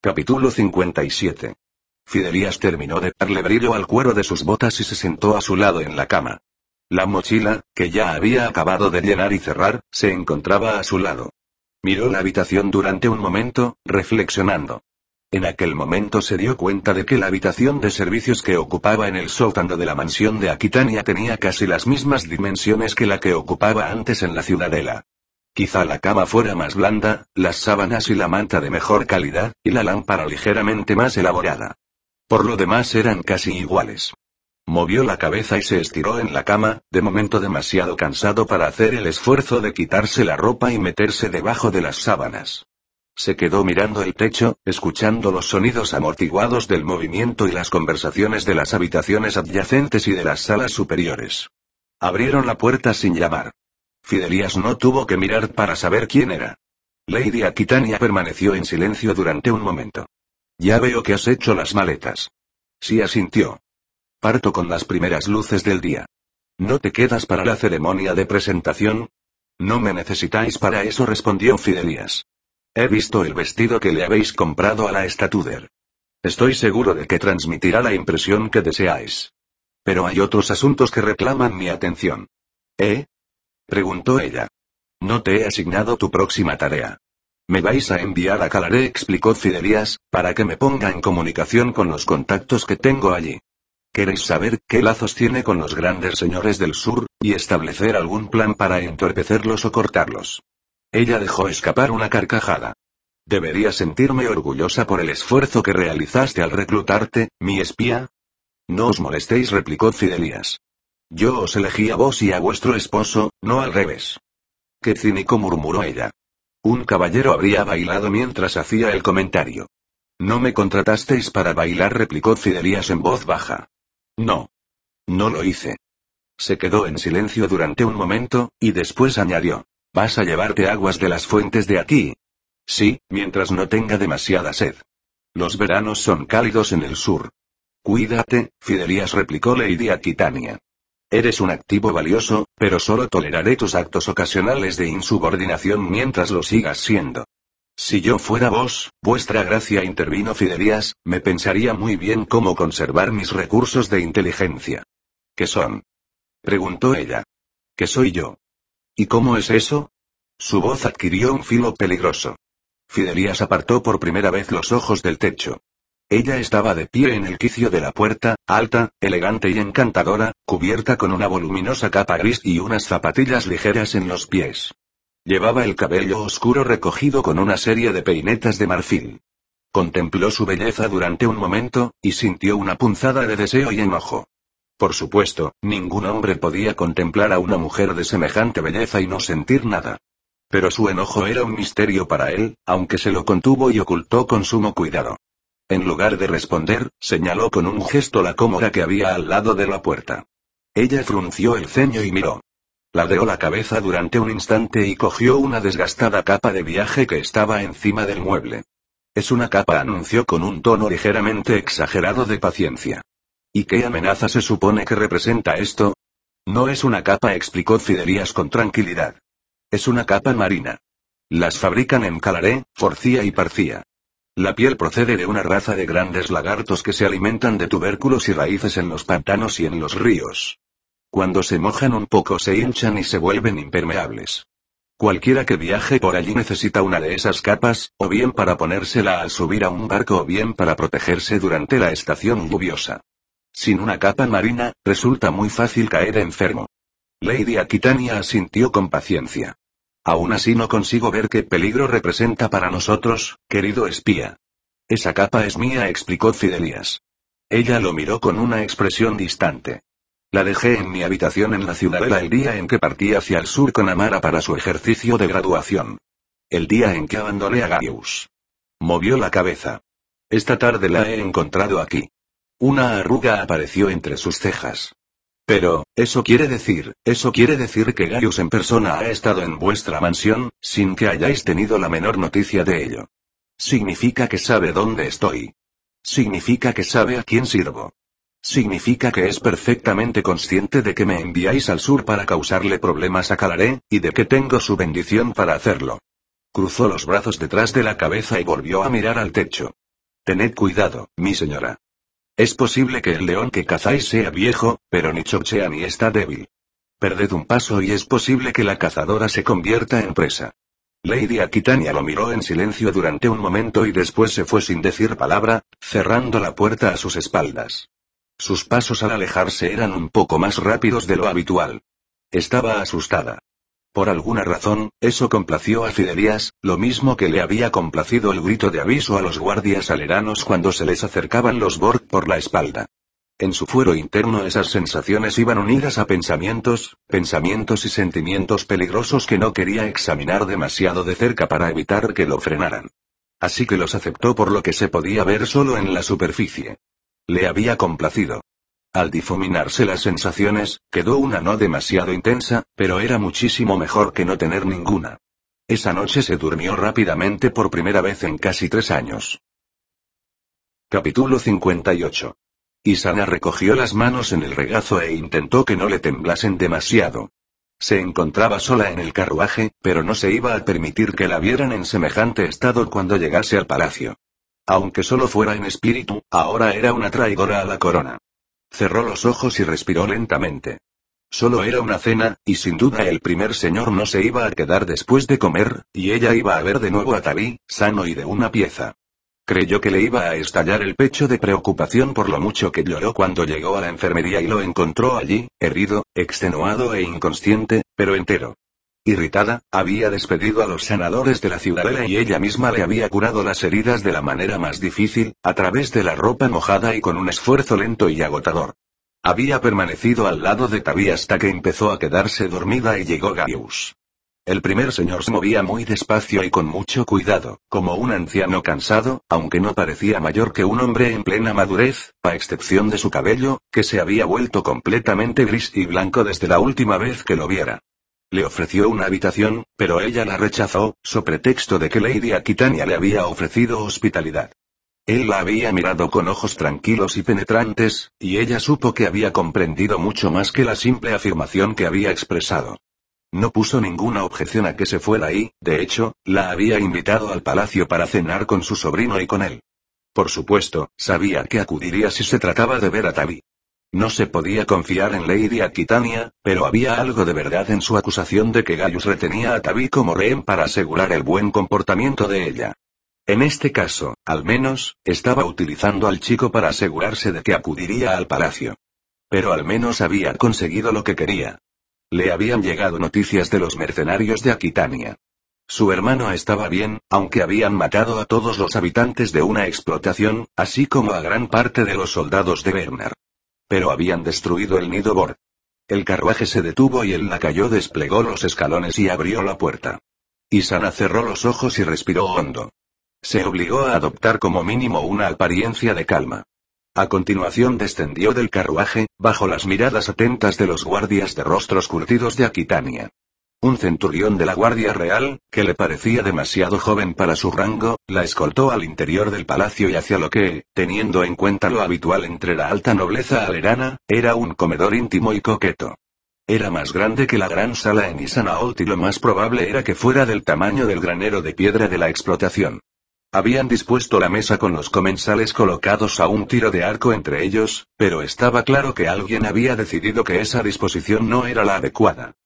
Capítulo 57. Fidelías terminó de darle brillo al cuero de sus botas y se sentó a su lado en la cama. La mochila, que ya había acabado de llenar y cerrar, se encontraba a su lado. Miró la habitación durante un momento, reflexionando. En aquel momento se dio cuenta de que la habitación de servicios que ocupaba en el sótano de la mansión de Aquitania tenía casi las mismas dimensiones que la que ocupaba antes en la ciudadela. Quizá la cama fuera más blanda, las sábanas y la manta de mejor calidad, y la lámpara ligeramente más elaborada. Por lo demás eran casi iguales. Movió la cabeza y se estiró en la cama, de momento demasiado cansado para hacer el esfuerzo de quitarse la ropa y meterse debajo de las sábanas. Se quedó mirando el techo, escuchando los sonidos amortiguados del movimiento y las conversaciones de las habitaciones adyacentes y de las salas superiores. Abrieron la puerta sin llamar. Fidelías no tuvo que mirar para saber quién era. Lady Aquitania permaneció en silencio durante un momento. Ya veo que has hecho las maletas. Sí asintió. Parto con las primeras luces del día. ¿No te quedas para la ceremonia de presentación? No me necesitáis para eso, respondió Fidelías. He visto el vestido que le habéis comprado a la estatuder. Estoy seguro de que transmitirá la impresión que deseáis. Pero hay otros asuntos que reclaman mi atención. ¿Eh? Preguntó ella. No te he asignado tu próxima tarea. Me vais a enviar a Calaré, explicó Fidelías, para que me ponga en comunicación con los contactos que tengo allí. ¿Queréis saber qué lazos tiene con los grandes señores del sur, y establecer algún plan para entorpecerlos o cortarlos? Ella dejó escapar una carcajada. Debería sentirme orgullosa por el esfuerzo que realizaste al reclutarte, mi espía. No os molestéis, replicó Fidelías. Yo os elegí a vos y a vuestro esposo, no al revés. Qué cínico murmuró ella. Un caballero habría bailado mientras hacía el comentario. No me contratasteis para bailar, replicó Fidelías en voz baja. No. No lo hice. Se quedó en silencio durante un momento, y después añadió. ¿Vas a llevarte aguas de las fuentes de aquí? Sí, mientras no tenga demasiada sed. Los veranos son cálidos en el sur. Cuídate, Fidelías replicó Lady Aquitania. Eres un activo valioso, pero solo toleraré tus actos ocasionales de insubordinación mientras lo sigas siendo. Si yo fuera vos, vuestra gracia intervino Fidelías, me pensaría muy bien cómo conservar mis recursos de inteligencia. ¿Qué son? preguntó ella. ¿Qué soy yo? ¿Y cómo es eso? Su voz adquirió un filo peligroso. Fidelías apartó por primera vez los ojos del techo. Ella estaba de pie en el quicio de la puerta, alta, elegante y encantadora, cubierta con una voluminosa capa gris y unas zapatillas ligeras en los pies. Llevaba el cabello oscuro recogido con una serie de peinetas de marfil. Contempló su belleza durante un momento, y sintió una punzada de deseo y enojo. Por supuesto, ningún hombre podía contemplar a una mujer de semejante belleza y no sentir nada. Pero su enojo era un misterio para él, aunque se lo contuvo y ocultó con sumo cuidado. En lugar de responder, señaló con un gesto la cómoda que había al lado de la puerta. Ella frunció el ceño y miró. Ladeó la cabeza durante un instante y cogió una desgastada capa de viaje que estaba encima del mueble. Es una capa, anunció con un tono ligeramente exagerado de paciencia. ¿Y qué amenaza se supone que representa esto? No es una capa, explicó Fidelías con tranquilidad. Es una capa marina. Las fabrican en Calaré, Forcía y Parcía. La piel procede de una raza de grandes lagartos que se alimentan de tubérculos y raíces en los pantanos y en los ríos. Cuando se mojan un poco se hinchan y se vuelven impermeables. Cualquiera que viaje por allí necesita una de esas capas, o bien para ponérsela al subir a un barco o bien para protegerse durante la estación lluviosa. Sin una capa marina, resulta muy fácil caer enfermo. Lady Aquitania asintió con paciencia. Aún así no consigo ver qué peligro representa para nosotros, querido espía. Esa capa es mía, explicó Fidelías. Ella lo miró con una expresión distante. La dejé en mi habitación en la ciudadela el día en que partí hacia el sur con Amara para su ejercicio de graduación. El día en que abandoné a Gaius. Movió la cabeza. Esta tarde la he encontrado aquí. Una arruga apareció entre sus cejas. Pero, eso quiere decir, eso quiere decir que Gaius en persona ha estado en vuestra mansión, sin que hayáis tenido la menor noticia de ello. Significa que sabe dónde estoy. Significa que sabe a quién sirvo. Significa que es perfectamente consciente de que me enviáis al sur para causarle problemas a Calaré, y de que tengo su bendición para hacerlo. Cruzó los brazos detrás de la cabeza y volvió a mirar al techo. Tened cuidado, mi señora. Es posible que el león que cazáis sea viejo, pero ni chochea ni está débil. Perded un paso y es posible que la cazadora se convierta en presa. Lady Aquitania lo miró en silencio durante un momento y después se fue sin decir palabra, cerrando la puerta a sus espaldas. Sus pasos al alejarse eran un poco más rápidos de lo habitual. Estaba asustada. Por alguna razón, eso complació a Fidelias, lo mismo que le había complacido el grito de aviso a los guardias aleranos cuando se les acercaban los Borg por la espalda. En su fuero interno esas sensaciones iban unidas a pensamientos, pensamientos y sentimientos peligrosos que no quería examinar demasiado de cerca para evitar que lo frenaran. Así que los aceptó por lo que se podía ver solo en la superficie. Le había complacido. Al difuminarse las sensaciones, quedó una no demasiado intensa, pero era muchísimo mejor que no tener ninguna. Esa noche se durmió rápidamente por primera vez en casi tres años. Capítulo 58. Isana recogió las manos en el regazo e intentó que no le temblasen demasiado. Se encontraba sola en el carruaje, pero no se iba a permitir que la vieran en semejante estado cuando llegase al palacio. Aunque solo fuera en espíritu, ahora era una traidora a la corona. Cerró los ojos y respiró lentamente. Solo era una cena, y sin duda el primer señor no se iba a quedar después de comer, y ella iba a ver de nuevo a Tabí, sano y de una pieza. Creyó que le iba a estallar el pecho de preocupación por lo mucho que lloró cuando llegó a la enfermería y lo encontró allí, herido, extenuado e inconsciente, pero entero. Irritada, había despedido a los sanadores de la ciudadela y ella misma le había curado las heridas de la manera más difícil, a través de la ropa mojada y con un esfuerzo lento y agotador. Había permanecido al lado de Tabi hasta que empezó a quedarse dormida y llegó Gaius. El primer señor se movía muy despacio y con mucho cuidado, como un anciano cansado, aunque no parecía mayor que un hombre en plena madurez, a excepción de su cabello, que se había vuelto completamente gris y blanco desde la última vez que lo viera. Le ofreció una habitación, pero ella la rechazó, so pretexto de que Lady Aquitania le había ofrecido hospitalidad. Él la había mirado con ojos tranquilos y penetrantes, y ella supo que había comprendido mucho más que la simple afirmación que había expresado. No puso ninguna objeción a que se fuera y, de hecho, la había invitado al palacio para cenar con su sobrino y con él. Por supuesto, sabía que acudiría si se trataba de ver a Tabi. No se podía confiar en Lady Aquitania, pero había algo de verdad en su acusación de que Gaius retenía a Tabi como rehén para asegurar el buen comportamiento de ella. En este caso, al menos, estaba utilizando al chico para asegurarse de que acudiría al palacio. Pero al menos había conseguido lo que quería. Le habían llegado noticias de los mercenarios de Aquitania. Su hermano estaba bien, aunque habían matado a todos los habitantes de una explotación, así como a gran parte de los soldados de Werner. Pero habían destruido el nido Bor. El carruaje se detuvo y el lacayo desplegó los escalones y abrió la puerta. Isana cerró los ojos y respiró hondo. Se obligó a adoptar como mínimo una apariencia de calma. A continuación descendió del carruaje, bajo las miradas atentas de los guardias de rostros curtidos de Aquitania. Un centurión de la Guardia Real, que le parecía demasiado joven para su rango, la escoltó al interior del palacio y hacia lo que, teniendo en cuenta lo habitual entre la alta nobleza alerana, era un comedor íntimo y coqueto. Era más grande que la gran sala en Isanaolt y lo más probable era que fuera del tamaño del granero de piedra de la explotación. Habían dispuesto la mesa con los comensales colocados a un tiro de arco entre ellos, pero estaba claro que alguien había decidido que esa disposición no era la adecuada.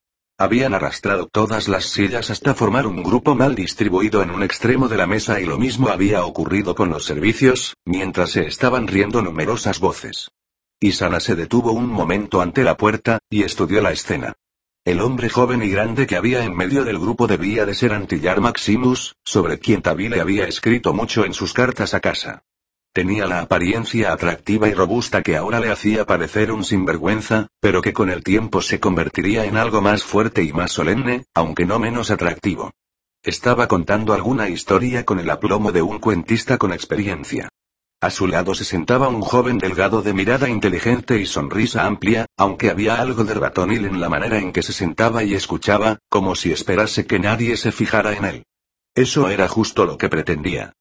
Habían arrastrado todas las sillas hasta formar un grupo mal distribuido en un extremo de la mesa y lo mismo había ocurrido con los servicios, mientras se estaban riendo numerosas voces. Isana se detuvo un momento ante la puerta, y estudió la escena. El hombre joven y grande que había en medio del grupo debía de ser Antillar Maximus, sobre quien Tabile había escrito mucho en sus cartas a casa. Tenía la apariencia atractiva y robusta que ahora le hacía parecer un sinvergüenza, pero que con el tiempo se convertiría en algo más fuerte y más solemne, aunque no menos atractivo. Estaba contando alguna historia con el aplomo de un cuentista con experiencia. A su lado se sentaba un joven delgado de mirada inteligente y sonrisa amplia, aunque había algo de ratonil en la manera en que se sentaba y escuchaba, como si esperase que nadie se fijara en él. Eso era justo lo que pretendía.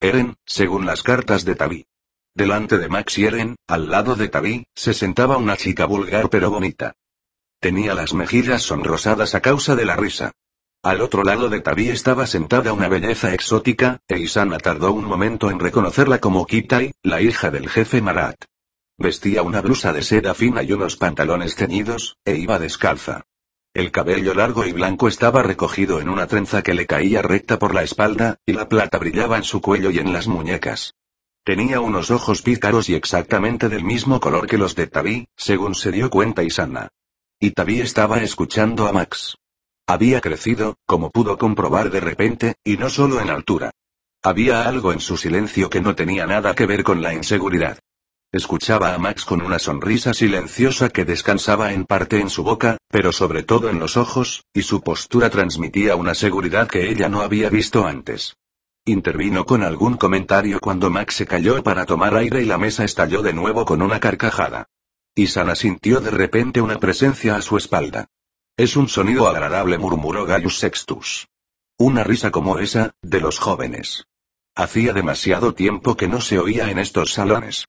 Eren, según las cartas de Tabi. Delante de Max y Eren, al lado de Tabi, se sentaba una chica vulgar pero bonita. Tenía las mejillas sonrosadas a causa de la risa. Al otro lado de Tabi estaba sentada una belleza exótica, e Isana tardó un momento en reconocerla como Kitai, la hija del jefe Marat. Vestía una blusa de seda fina y unos pantalones ceñidos, e iba descalza. El cabello largo y blanco estaba recogido en una trenza que le caía recta por la espalda, y la plata brillaba en su cuello y en las muñecas. Tenía unos ojos pícaros y exactamente del mismo color que los de Tabi, según se dio cuenta Isana. Y Tabi estaba escuchando a Max. Había crecido, como pudo comprobar de repente, y no solo en altura. Había algo en su silencio que no tenía nada que ver con la inseguridad. Escuchaba a Max con una sonrisa silenciosa que descansaba en parte en su boca, pero sobre todo en los ojos, y su postura transmitía una seguridad que ella no había visto antes. Intervino con algún comentario cuando Max se cayó para tomar aire y la mesa estalló de nuevo con una carcajada. Isana sintió de repente una presencia a su espalda. Es un sonido agradable, murmuró Gaius Sextus. Una risa como esa, de los jóvenes. Hacía demasiado tiempo que no se oía en estos salones.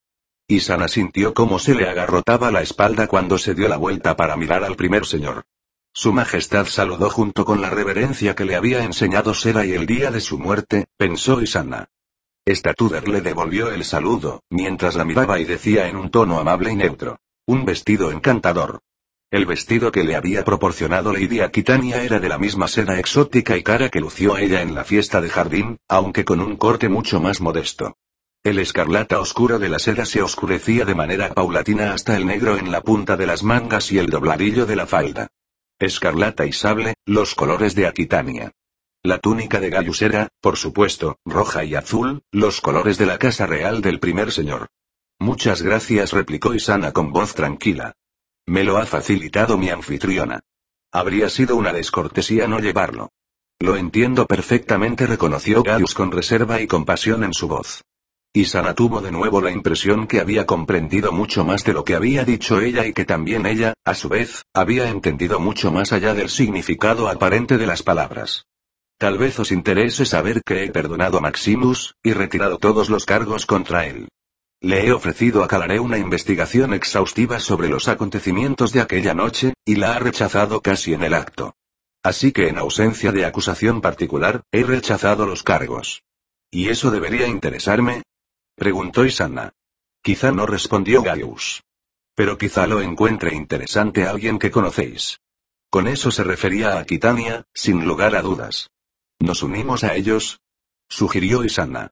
Isana sintió cómo se le agarrotaba la espalda cuando se dio la vuelta para mirar al primer señor. Su Majestad saludó junto con la reverencia que le había enseñado Sera y el día de su muerte, pensó Isana. Statuder le devolvió el saludo, mientras la miraba y decía en un tono amable y neutro. Un vestido encantador. El vestido que le había proporcionado Lady Aquitania era de la misma seda exótica y cara que lució ella en la fiesta de jardín, aunque con un corte mucho más modesto. El escarlata oscuro de la seda se oscurecía de manera paulatina hasta el negro en la punta de las mangas y el dobladillo de la falda. Escarlata y sable, los colores de Aquitania. La túnica de Gaius era, por supuesto, roja y azul, los colores de la casa real del primer señor. Muchas gracias, replicó Isana con voz tranquila. Me lo ha facilitado mi anfitriona. Habría sido una descortesía no llevarlo. Lo entiendo perfectamente, reconoció Gaius con reserva y compasión en su voz. Isana tuvo de nuevo la impresión que había comprendido mucho más de lo que había dicho ella y que también ella, a su vez, había entendido mucho más allá del significado aparente de las palabras. Tal vez os interese saber que he perdonado a Maximus, y retirado todos los cargos contra él. Le he ofrecido a Calaré una investigación exhaustiva sobre los acontecimientos de aquella noche, y la ha rechazado casi en el acto. Así que en ausencia de acusación particular, he rechazado los cargos. ¿Y eso debería interesarme? Preguntó Isana. Quizá no respondió Gaius. Pero quizá lo encuentre interesante a alguien que conocéis. Con eso se refería a Aquitania, sin lugar a dudas. ¿Nos unimos a ellos? Sugirió Isana.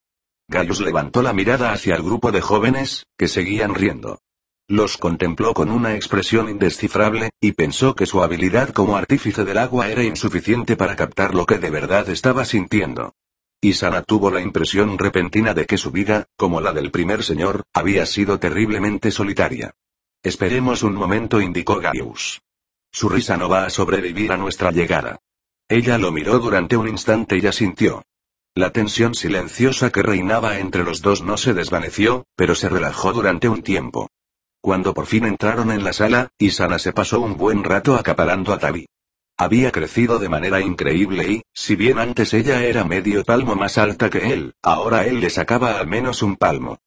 Gaius levantó la mirada hacia el grupo de jóvenes, que seguían riendo. Los contempló con una expresión indescifrable, y pensó que su habilidad como artífice del agua era insuficiente para captar lo que de verdad estaba sintiendo. Isana tuvo la impresión repentina de que su vida, como la del primer señor, había sido terriblemente solitaria. Esperemos un momento, indicó Gaius. Su risa no va a sobrevivir a nuestra llegada. Ella lo miró durante un instante y asintió. La tensión silenciosa que reinaba entre los dos no se desvaneció, pero se relajó durante un tiempo. Cuando por fin entraron en la sala, Isana se pasó un buen rato acaparando a Tabi. Había crecido de manera increíble y, si bien antes ella era medio palmo más alta que él, ahora él le sacaba al menos un palmo.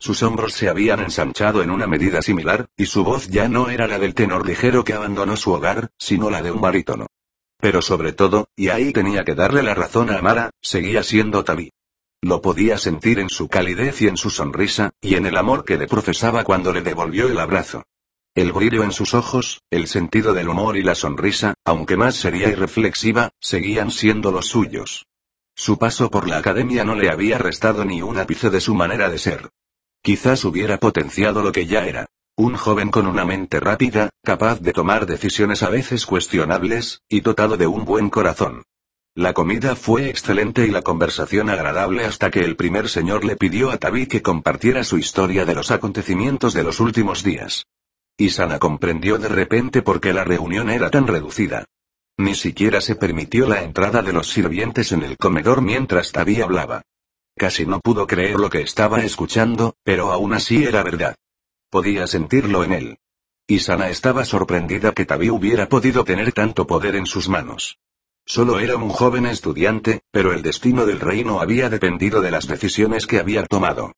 Sus hombros se habían ensanchado en una medida similar, y su voz ya no era la del tenor ligero que abandonó su hogar, sino la de un barítono. Pero sobre todo, y ahí tenía que darle la razón a Amara, seguía siendo Tabi. Lo podía sentir en su calidez y en su sonrisa, y en el amor que le profesaba cuando le devolvió el abrazo. El brillo en sus ojos, el sentido del humor y la sonrisa, aunque más seria y reflexiva, seguían siendo los suyos. Su paso por la academia no le había restado ni un ápice de su manera de ser. Quizás hubiera potenciado lo que ya era. Un joven con una mente rápida, capaz de tomar decisiones a veces cuestionables, y dotado de un buen corazón. La comida fue excelente y la conversación agradable hasta que el primer señor le pidió a Tabi que compartiera su historia de los acontecimientos de los últimos días. Isana comprendió de repente por qué la reunión era tan reducida. Ni siquiera se permitió la entrada de los sirvientes en el comedor mientras Tabi hablaba. Casi no pudo creer lo que estaba escuchando, pero aún así era verdad. Podía sentirlo en él. Isana estaba sorprendida que Tabi hubiera podido tener tanto poder en sus manos. Solo era un joven estudiante, pero el destino del reino había dependido de las decisiones que había tomado.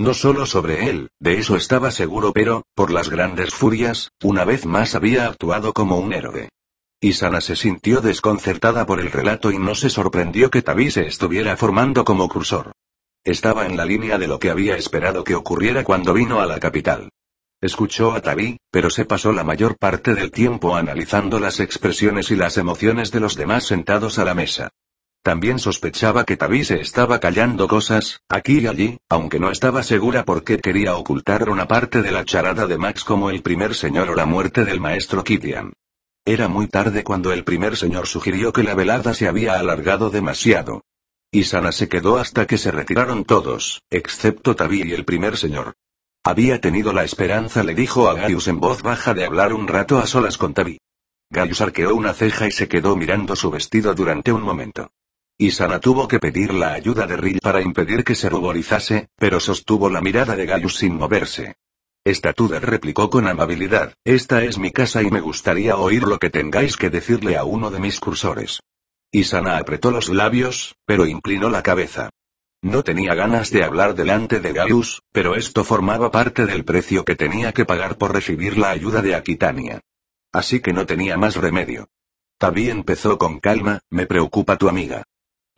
No solo sobre él, de eso estaba seguro, pero, por las grandes furias, una vez más había actuado como un héroe. Isana se sintió desconcertada por el relato y no se sorprendió que Tabi se estuviera formando como cursor. Estaba en la línea de lo que había esperado que ocurriera cuando vino a la capital. Escuchó a Tabi, pero se pasó la mayor parte del tiempo analizando las expresiones y las emociones de los demás sentados a la mesa. También sospechaba que Tabi se estaba callando cosas, aquí y allí, aunque no estaba segura por qué quería ocultar una parte de la charada de Max como el primer señor o la muerte del maestro Kitian. Era muy tarde cuando el primer señor sugirió que la velada se había alargado demasiado. Isana se quedó hasta que se retiraron todos, excepto Tabi y el primer señor. Había tenido la esperanza, le dijo a Gaius en voz baja, de hablar un rato a solas con Tabi. Gaius arqueó una ceja y se quedó mirando su vestido durante un momento. Isana tuvo que pedir la ayuda de Rill para impedir que se ruborizase, pero sostuvo la mirada de Gaius sin moverse. Estatuder replicó con amabilidad, esta es mi casa y me gustaría oír lo que tengáis que decirle a uno de mis cursores. Isana apretó los labios, pero inclinó la cabeza. No tenía ganas de hablar delante de Gaius, pero esto formaba parte del precio que tenía que pagar por recibir la ayuda de Aquitania. Así que no tenía más remedio. Tabi empezó con calma, me preocupa tu amiga.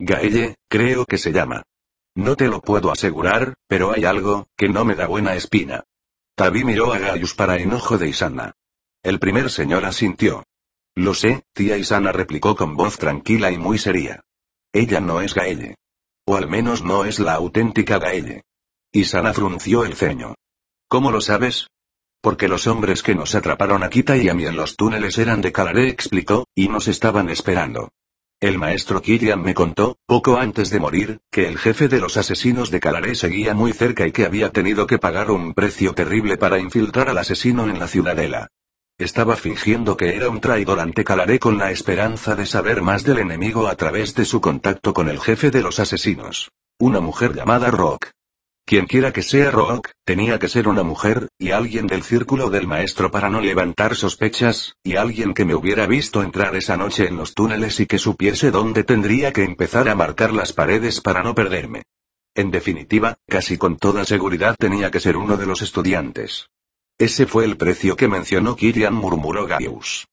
Gaelle, creo que se llama. No te lo puedo asegurar, pero hay algo, que no me da buena espina. Tabi miró a Gaius para enojo de Isana. El primer señor asintió. Lo sé, tía Isana replicó con voz tranquila y muy seria. Ella no es Gaelle. O al menos no es la auténtica Gaelle. Isana frunció el ceño. ¿Cómo lo sabes? Porque los hombres que nos atraparon a Kita y a mí en los túneles eran de Calaré, explicó, y nos estaban esperando. El maestro Killian me contó, poco antes de morir, que el jefe de los asesinos de Calaré seguía muy cerca y que había tenido que pagar un precio terrible para infiltrar al asesino en la ciudadela. Estaba fingiendo que era un traidor ante Calaré con la esperanza de saber más del enemigo a través de su contacto con el jefe de los asesinos. Una mujer llamada Rock. Quienquiera que sea Rook, tenía que ser una mujer, y alguien del círculo del maestro para no levantar sospechas, y alguien que me hubiera visto entrar esa noche en los túneles y que supiese dónde tendría que empezar a marcar las paredes para no perderme. En definitiva, casi con toda seguridad tenía que ser uno de los estudiantes. Ese fue el precio que mencionó Kirian, murmuró Gaius.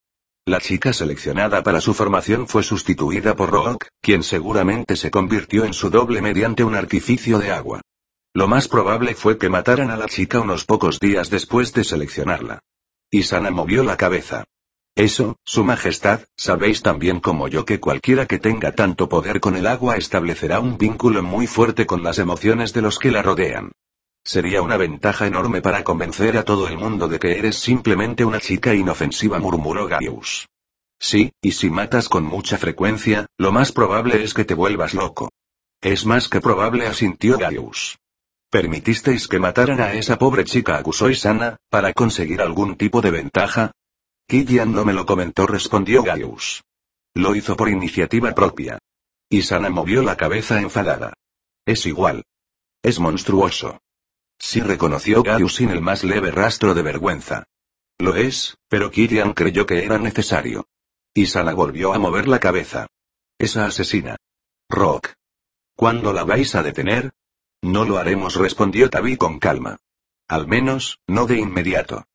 La chica seleccionada para su formación fue sustituida por Rook, quien seguramente se convirtió en su doble mediante un artificio de agua. Lo más probable fue que mataran a la chica unos pocos días después de seleccionarla. Isana movió la cabeza. Eso, Su Majestad, sabéis también como yo que cualquiera que tenga tanto poder con el agua establecerá un vínculo muy fuerte con las emociones de los que la rodean. Sería una ventaja enorme para convencer a todo el mundo de que eres simplemente una chica inofensiva, murmuró Gaius. Sí, y si matas con mucha frecuencia, lo más probable es que te vuelvas loco. Es más que probable, asintió Gaius. ¿Permitisteis que mataran a esa pobre chica? acusó Isana, para conseguir algún tipo de ventaja. Killian no me lo comentó, respondió Gaius. Lo hizo por iniciativa propia. Isana movió la cabeza enfadada. Es igual. Es monstruoso. Sí reconoció Gaius sin el más leve rastro de vergüenza. Lo es, pero Killian creyó que era necesario. Isana volvió a mover la cabeza. Esa asesina. Rock. ¿Cuándo la vais a detener? No lo haremos, respondió Tabi con calma. Al menos, no de inmediato.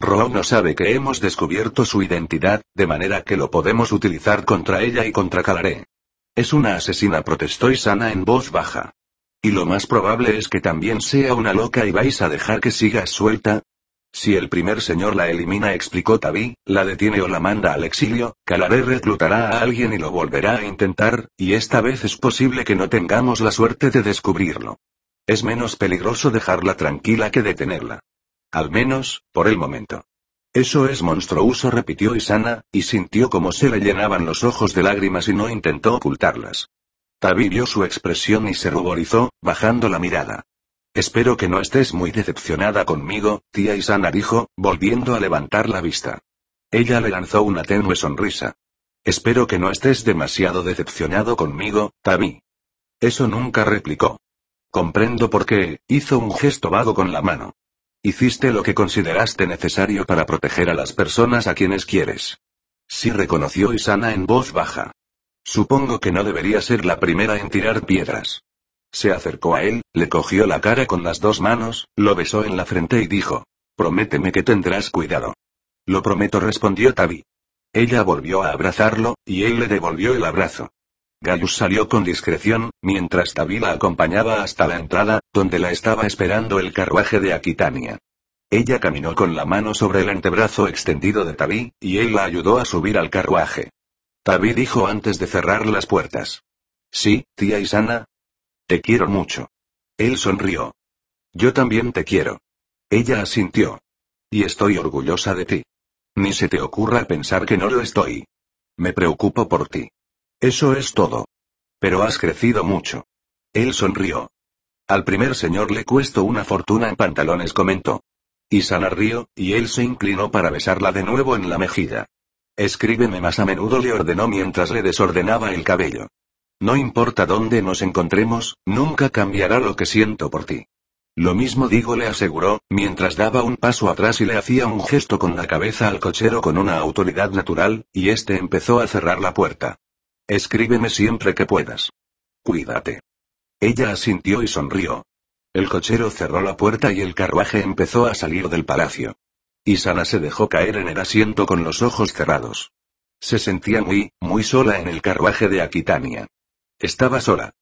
Ro no sabe que hemos descubierto su identidad, de manera que lo podemos utilizar contra ella y contra Calaré. Es una asesina, protestó Isana en voz baja. Y lo más probable es que también sea una loca y vais a dejar que siga suelta. Si el primer señor la elimina, explicó Tabi, la detiene o la manda al exilio, Calaré reclutará a alguien y lo volverá a intentar, y esta vez es posible que no tengamos la suerte de descubrirlo. Es menos peligroso dejarla tranquila que detenerla. Al menos, por el momento. Eso es monstruoso, repitió Isana, y sintió como se le llenaban los ojos de lágrimas y no intentó ocultarlas. Tabi vio su expresión y se ruborizó, bajando la mirada. Espero que no estés muy decepcionada conmigo, tía Isana dijo, volviendo a levantar la vista. Ella le lanzó una tenue sonrisa. Espero que no estés demasiado decepcionado conmigo, Tabi. Eso nunca replicó. Comprendo por qué, hizo un gesto vago con la mano. Hiciste lo que consideraste necesario para proteger a las personas a quienes quieres. Sí reconoció Isana en voz baja. Supongo que no debería ser la primera en tirar piedras. Se acercó a él, le cogió la cara con las dos manos, lo besó en la frente y dijo. Prométeme que tendrás cuidado. Lo prometo, respondió Tabi. Ella volvió a abrazarlo, y él le devolvió el abrazo. Gaius salió con discreción, mientras Tavi la acompañaba hasta la entrada, donde la estaba esperando el carruaje de Aquitania. Ella caminó con la mano sobre el antebrazo extendido de Tavi, y él la ayudó a subir al carruaje. Tavi dijo antes de cerrar las puertas. Sí, tía Isana. Te quiero mucho. Él sonrió. Yo también te quiero. Ella asintió. Y estoy orgullosa de ti. Ni se te ocurra pensar que no lo estoy. Me preocupo por ti. Eso es todo. Pero has crecido mucho. Él sonrió. Al primer señor le cuesto una fortuna en pantalones, comentó. Y Sana rió, y él se inclinó para besarla de nuevo en la mejilla. Escríbeme más a menudo, le ordenó mientras le desordenaba el cabello. No importa dónde nos encontremos, nunca cambiará lo que siento por ti. Lo mismo digo, le aseguró, mientras daba un paso atrás y le hacía un gesto con la cabeza al cochero con una autoridad natural, y este empezó a cerrar la puerta. Escríbeme siempre que puedas. Cuídate. Ella asintió y sonrió. El cochero cerró la puerta y el carruaje empezó a salir del palacio. Isana se dejó caer en el asiento con los ojos cerrados. Se sentía muy, muy sola en el carruaje de Aquitania. Estaba sola.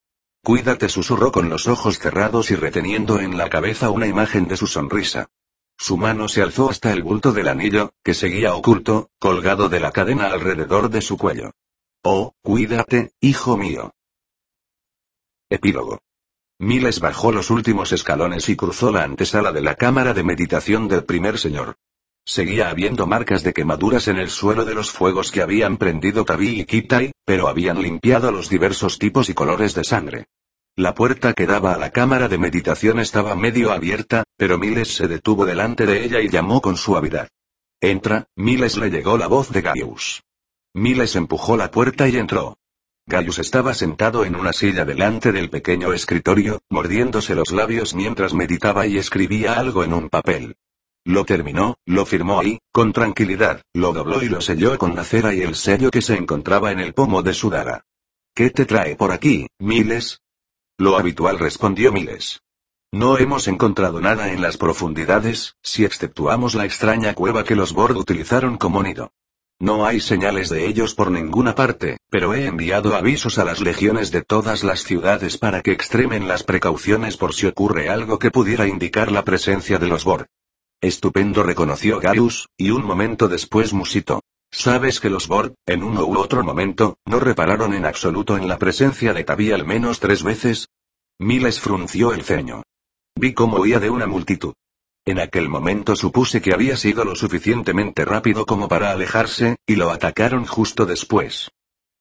Cuídate, susurró con los ojos cerrados y reteniendo en la cabeza una imagen de su sonrisa. Su mano se alzó hasta el bulto del anillo, que seguía oculto, colgado de la cadena alrededor de su cuello. Oh, cuídate, hijo mío. Epílogo. Miles bajó los últimos escalones y cruzó la antesala de la cámara de meditación del primer señor. Seguía habiendo marcas de quemaduras en el suelo de los fuegos que habían prendido Tabi y Kitai, pero habían limpiado los diversos tipos y colores de sangre. La puerta que daba a la cámara de meditación estaba medio abierta, pero Miles se detuvo delante de ella y llamó con suavidad. Entra, Miles le llegó la voz de Gaius. Miles empujó la puerta y entró. Gaius estaba sentado en una silla delante del pequeño escritorio, mordiéndose los labios mientras meditaba y escribía algo en un papel. Lo terminó, lo firmó ahí, con tranquilidad, lo dobló y lo selló con la cera y el sello que se encontraba en el pomo de su daga. ¿Qué te trae por aquí, Miles? Lo habitual respondió Miles. No hemos encontrado nada en las profundidades, si exceptuamos la extraña cueva que los Bord utilizaron como nido. No hay señales de ellos por ninguna parte, pero he enviado avisos a las legiones de todas las ciudades para que extremen las precauciones por si ocurre algo que pudiera indicar la presencia de los Bor. Estupendo reconoció Gaius, y un momento después musitó. Sabes que los Bor, en uno u otro momento, no repararon en absoluto en la presencia de Tabi al menos tres veces. Miles frunció el ceño. Vi cómo huía de una multitud. En aquel momento supuse que había sido lo suficientemente rápido como para alejarse, y lo atacaron justo después.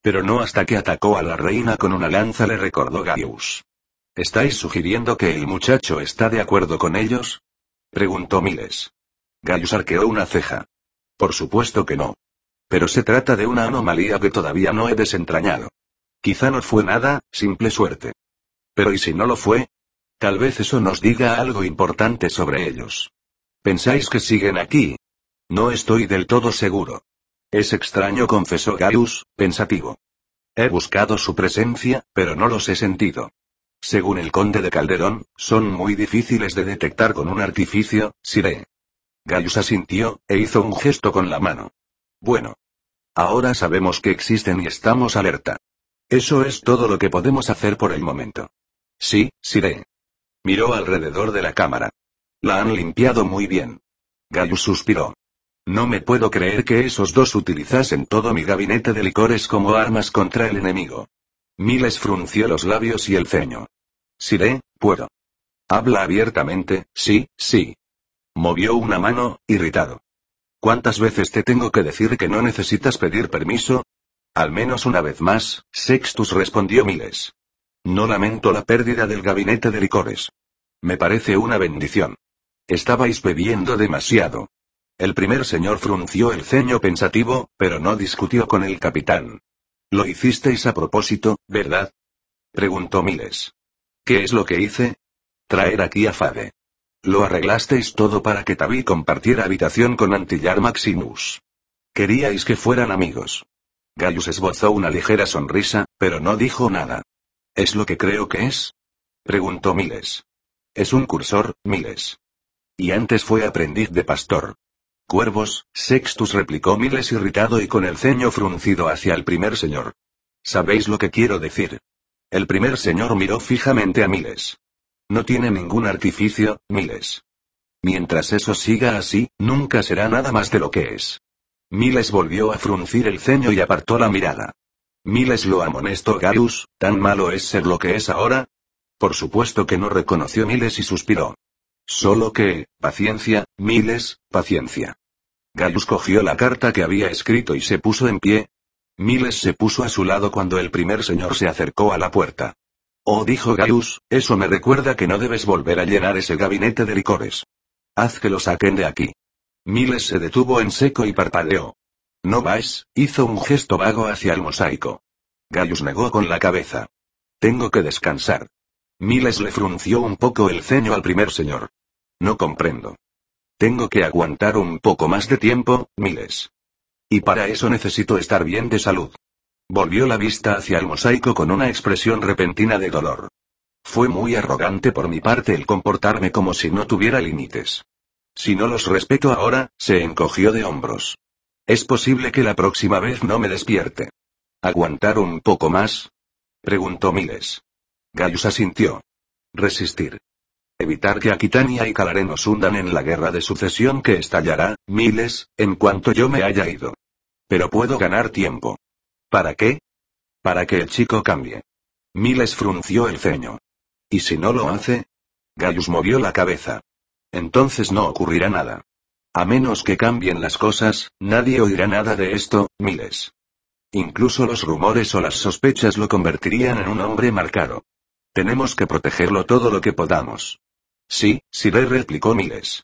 Pero no hasta que atacó a la reina con una lanza le recordó Gaius. ¿Estáis sugiriendo que el muchacho está de acuerdo con ellos? Preguntó Miles. Gaius arqueó una ceja. Por supuesto que no. Pero se trata de una anomalía que todavía no he desentrañado. Quizá no fue nada, simple suerte. Pero ¿y si no lo fue? Tal vez eso nos diga algo importante sobre ellos. ¿Pensáis que siguen aquí? No estoy del todo seguro. Es extraño, confesó Gaius, pensativo. He buscado su presencia, pero no los he sentido. Según el conde de Calderón, son muy difíciles de detectar con un artificio, Sire. Gaius asintió, e hizo un gesto con la mano. Bueno. Ahora sabemos que existen y estamos alerta. Eso es todo lo que podemos hacer por el momento. Sí, Sire. Miró alrededor de la cámara. La han limpiado muy bien. Gaius suspiró. No me puedo creer que esos dos utilizasen todo mi gabinete de licores como armas contra el enemigo. Miles frunció los labios y el ceño. Siré, puedo. Habla abiertamente, sí, sí. Movió una mano, irritado. ¿Cuántas veces te tengo que decir que no necesitas pedir permiso? Al menos una vez más, Sextus respondió Miles. No lamento la pérdida del gabinete de licores. Me parece una bendición. Estabais bebiendo demasiado. El primer señor frunció el ceño pensativo, pero no discutió con el capitán. Lo hicisteis a propósito, ¿verdad? Preguntó Miles. ¿Qué es lo que hice? Traer aquí a Fade. Lo arreglasteis todo para que Tabi compartiera habitación con Antillar Maximus. Queríais que fueran amigos. Gaius esbozó una ligera sonrisa, pero no dijo nada. ¿Es lo que creo que es? Preguntó Miles. Es un cursor, Miles. Y antes fue aprendiz de pastor. Cuervos, Sextus replicó Miles irritado y con el ceño fruncido hacia el primer señor. ¿Sabéis lo que quiero decir? El primer señor miró fijamente a Miles. No tiene ningún artificio, Miles. Mientras eso siga así, nunca será nada más de lo que es. Miles volvió a fruncir el ceño y apartó la mirada. Miles lo amonestó Gaius, ¿tan malo es ser lo que es ahora? Por supuesto que no reconoció Miles y suspiró. Solo que, paciencia, Miles, paciencia. Gaius cogió la carta que había escrito y se puso en pie. Miles se puso a su lado cuando el primer señor se acercó a la puerta. Oh, dijo Gaius, eso me recuerda que no debes volver a llenar ese gabinete de licores. Haz que lo saquen de aquí. Miles se detuvo en seco y parpadeó. No vais, hizo un gesto vago hacia el mosaico. Gaius negó con la cabeza. Tengo que descansar. Miles le frunció un poco el ceño al primer señor. No comprendo. Tengo que aguantar un poco más de tiempo, Miles. Y para eso necesito estar bien de salud. Volvió la vista hacia el mosaico con una expresión repentina de dolor. Fue muy arrogante por mi parte el comportarme como si no tuviera límites. Si no los respeto ahora, se encogió de hombros. Es posible que la próxima vez no me despierte. ¿Aguantar un poco más? Preguntó Miles. Gaius asintió. Resistir. Evitar que Aquitania y Calaré nos hundan en la guerra de sucesión que estallará, miles, en cuanto yo me haya ido. Pero puedo ganar tiempo. ¿Para qué? Para que el chico cambie. Miles frunció el ceño. ¿Y si no lo hace? Gaius movió la cabeza. Entonces no ocurrirá nada. A menos que cambien las cosas, nadie oirá nada de esto, Miles. Incluso los rumores o las sospechas lo convertirían en un hombre marcado. Tenemos que protegerlo todo lo que podamos. Sí, Sire replicó Miles.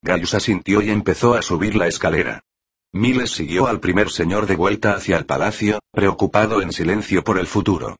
Gaius asintió y empezó a subir la escalera. Miles siguió al primer señor de vuelta hacia el palacio, preocupado en silencio por el futuro.